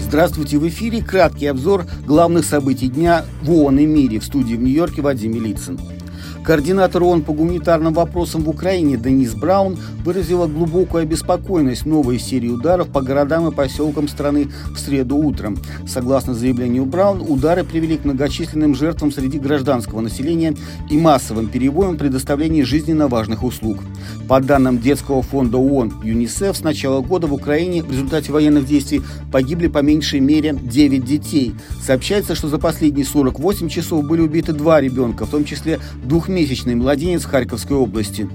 Здравствуйте, в эфире краткий обзор главных событий дня в ООН и мире в студии в Нью-Йорке Вадим Милицын. Координатор ООН по гуманитарным вопросам в Украине Денис Браун выразила глубокую обеспокоенность новой серии ударов по городам и поселкам страны в среду утром. Согласно заявлению Браун, удары привели к многочисленным жертвам среди гражданского населения и массовым перебоям предоставления жизненно важных услуг. По данным детского фонда ООН ЮНИСЕФ, с начала года в Украине в результате военных действий погибли по меньшей мере 9 детей. Сообщается, что за последние 48 часов были убиты два ребенка, в том числе двухмесячные двухмесячный младенец Харьковской области.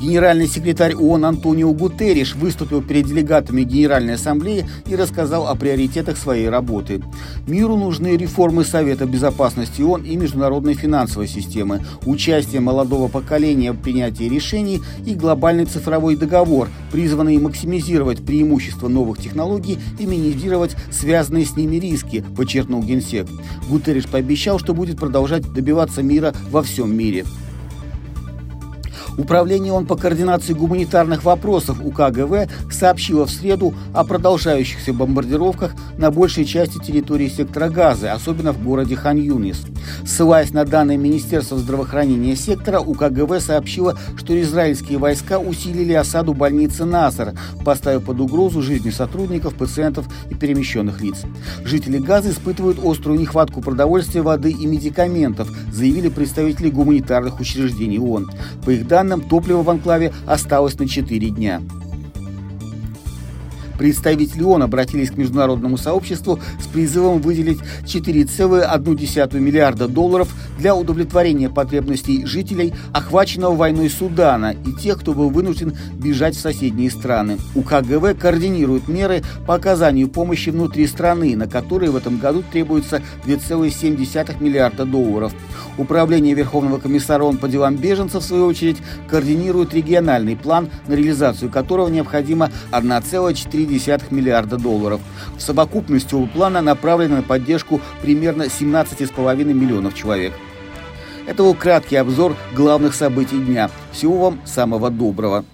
Генеральный секретарь ООН Антонио Гутерриш выступил перед делегатами Генеральной Ассамблеи и рассказал о приоритетах своей работы. Миру нужны реформы Совета Безопасности ООН и международной финансовой системы, участие молодого поколения в принятии решений и глобальный цифровой договор, призванный максимизировать преимущества новых технологий и минимизировать связанные с ними риски, подчеркнул Генсек. Гутерриш пообещал, что будет продолжать добиваться мира во всем мире. Управление ООН по координации гуманитарных вопросов УКГВ сообщило в среду о продолжающихся бомбардировках на большей части территории сектора Газы, особенно в городе Хан-Юнис. Ссылаясь на данные Министерства здравоохранения сектора, УКГВ сообщила, что израильские войска усилили осаду больницы Насар, поставив под угрозу жизни сотрудников, пациентов и перемещенных лиц. Жители Газы испытывают острую нехватку продовольствия, воды и медикаментов, заявили представители гуманитарных учреждений ООН. По их данным, топлива в анклаве осталось на 4 дня. Представители ООН обратились к международному сообществу с призывом выделить 4,1 миллиарда долларов для удовлетворения потребностей жителей, охваченного войной Судана и тех, кто был вынужден бежать в соседние страны. УКГВ координирует меры по оказанию помощи внутри страны, на которые в этом году требуется 2,7 миллиарда долларов. Управление Верховного комиссара ООН по делам беженцев, в свою очередь, координирует региональный план, на реализацию которого необходимо 1,4 миллиарда долларов. В совокупности оба плана направлены на поддержку примерно 17,5 миллионов человек. Это был краткий обзор главных событий дня. Всего вам самого доброго.